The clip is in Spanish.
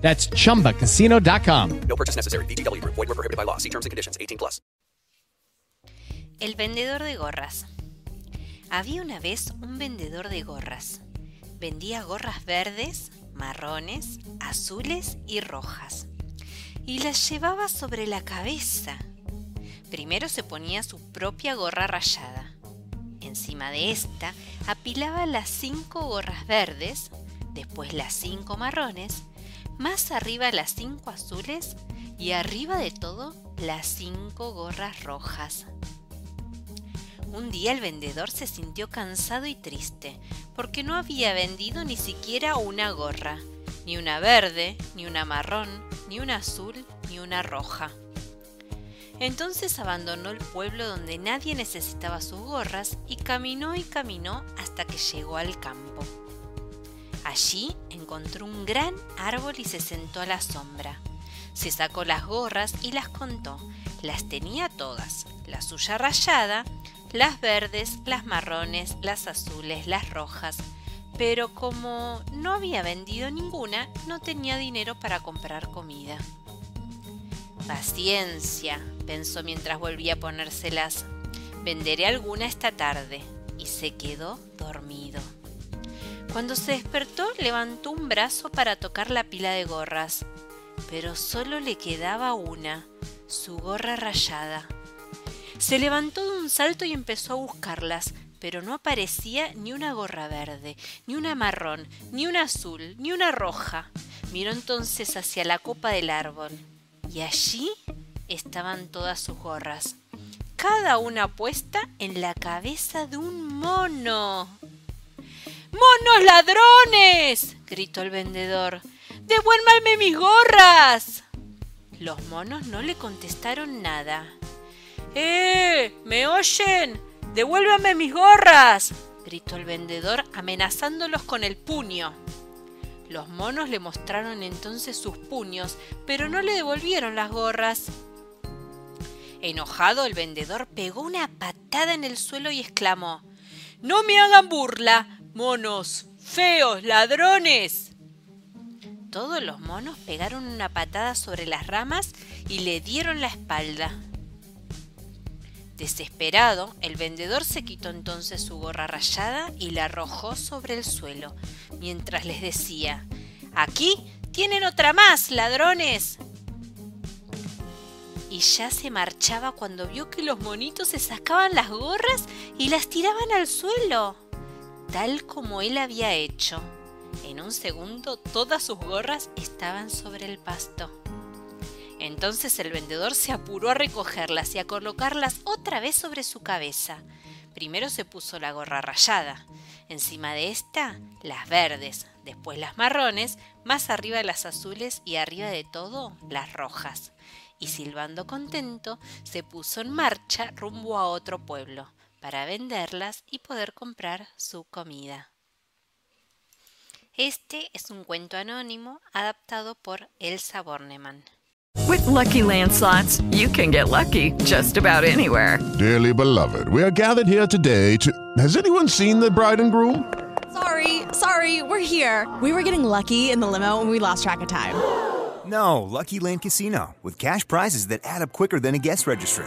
That's chumbacasino.com. No purchase necessary. VGW Group. Void were prohibited by law. See terms and conditions. 18 plus. El vendedor de gorras. Había una vez un vendedor de gorras. Vendía gorras verdes, marrones, azules y rojas. Y las llevaba sobre la cabeza. Primero se ponía su propia gorra rayada. Encima de esta apilaba las cinco gorras verdes, después las cinco marrones, más arriba las cinco azules y arriba de todo las cinco gorras rojas. Un día el vendedor se sintió cansado y triste porque no había vendido ni siquiera una gorra, ni una verde, ni una marrón, ni una azul, ni una roja. Entonces abandonó el pueblo donde nadie necesitaba sus gorras y caminó y caminó hasta que llegó al campo. Allí encontró un gran árbol y se sentó a la sombra. Se sacó las gorras y las contó. Las tenía todas, la suya rayada, las verdes, las marrones, las azules, las rojas. Pero como no había vendido ninguna, no tenía dinero para comprar comida. Paciencia, pensó mientras volvía a ponérselas. Venderé alguna esta tarde. Y se quedó dormido. Cuando se despertó, levantó un brazo para tocar la pila de gorras, pero solo le quedaba una, su gorra rayada. Se levantó de un salto y empezó a buscarlas, pero no aparecía ni una gorra verde, ni una marrón, ni una azul, ni una roja. Miró entonces hacia la copa del árbol, y allí estaban todas sus gorras, cada una puesta en la cabeza de un mono. ¡Monos ladrones! gritó el vendedor. ¡Devuélvanme mis gorras! Los monos no le contestaron nada. ¡Eh! ¿Me oyen? ¡Devuélvanme mis gorras! gritó el vendedor amenazándolos con el puño. Los monos le mostraron entonces sus puños, pero no le devolvieron las gorras. Enojado, el vendedor pegó una patada en el suelo y exclamó No me hagan burla, monos, feos, ladrones. Todos los monos pegaron una patada sobre las ramas y le dieron la espalda. Desesperado, el vendedor se quitó entonces su gorra rayada y la arrojó sobre el suelo, mientras les decía Aquí tienen otra más, ladrones. Y ya se marchaba cuando vio que los monitos se sacaban las gorras y las tiraban al suelo, tal como él había hecho. En un segundo todas sus gorras estaban sobre el pasto. Entonces el vendedor se apuró a recogerlas y a colocarlas otra vez sobre su cabeza. Primero se puso la gorra rayada, encima de esta las verdes, después las marrones, más arriba las azules y arriba de todo las rojas. Y silbando contento, se puso en marcha rumbo a otro pueblo para venderlas y poder comprar su comida. Este es un cuento anónimo adaptado por Elsa Bornemann. With Lucky Land slots, you can get lucky just about anywhere. Dearly beloved, we are gathered here today to. Has anyone seen the bride and groom? Sorry, sorry, we're here. We were getting lucky in the limo and we lost track of time. No, Lucky Land Casino, with cash prizes that add up quicker than a guest registry.